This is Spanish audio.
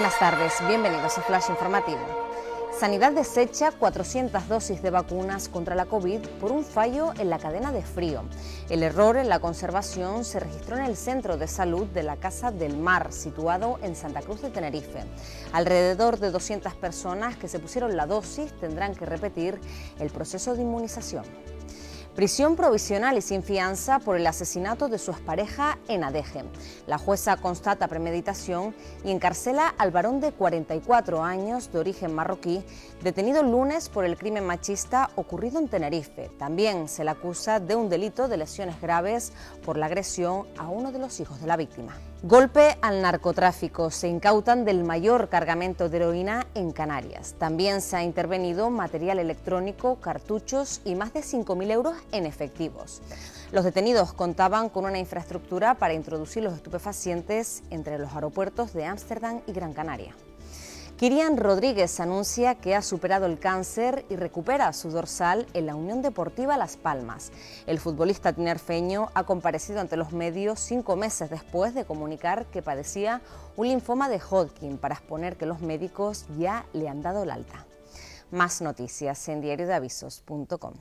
Buenas tardes, bienvenidos a Flash Informativo. Sanidad desecha 400 dosis de vacunas contra la COVID por un fallo en la cadena de frío. El error en la conservación se registró en el centro de salud de la Casa del Mar, situado en Santa Cruz de Tenerife. Alrededor de 200 personas que se pusieron la dosis tendrán que repetir el proceso de inmunización. Prisión provisional y sin fianza por el asesinato de su expareja en Adeje. La jueza constata premeditación y encarcela al varón de 44 años de origen marroquí, detenido el lunes por el crimen machista ocurrido en Tenerife. También se le acusa de un delito de lesiones graves por la agresión a uno de los hijos de la víctima. Golpe al narcotráfico. Se incautan del mayor cargamento de heroína en Canarias. También se ha intervenido material electrónico, cartuchos y más de 5.000 euros en efectivos. Los detenidos contaban con una infraestructura para introducir los estupefacientes entre los aeropuertos de Ámsterdam y Gran Canaria. Kirian Rodríguez anuncia que ha superado el cáncer y recupera su dorsal en la Unión Deportiva Las Palmas. El futbolista tinerfeño ha comparecido ante los medios cinco meses después de comunicar que padecía un linfoma de Hodgkin para exponer que los médicos ya le han dado el alta. Más noticias en diariodeavisos.com.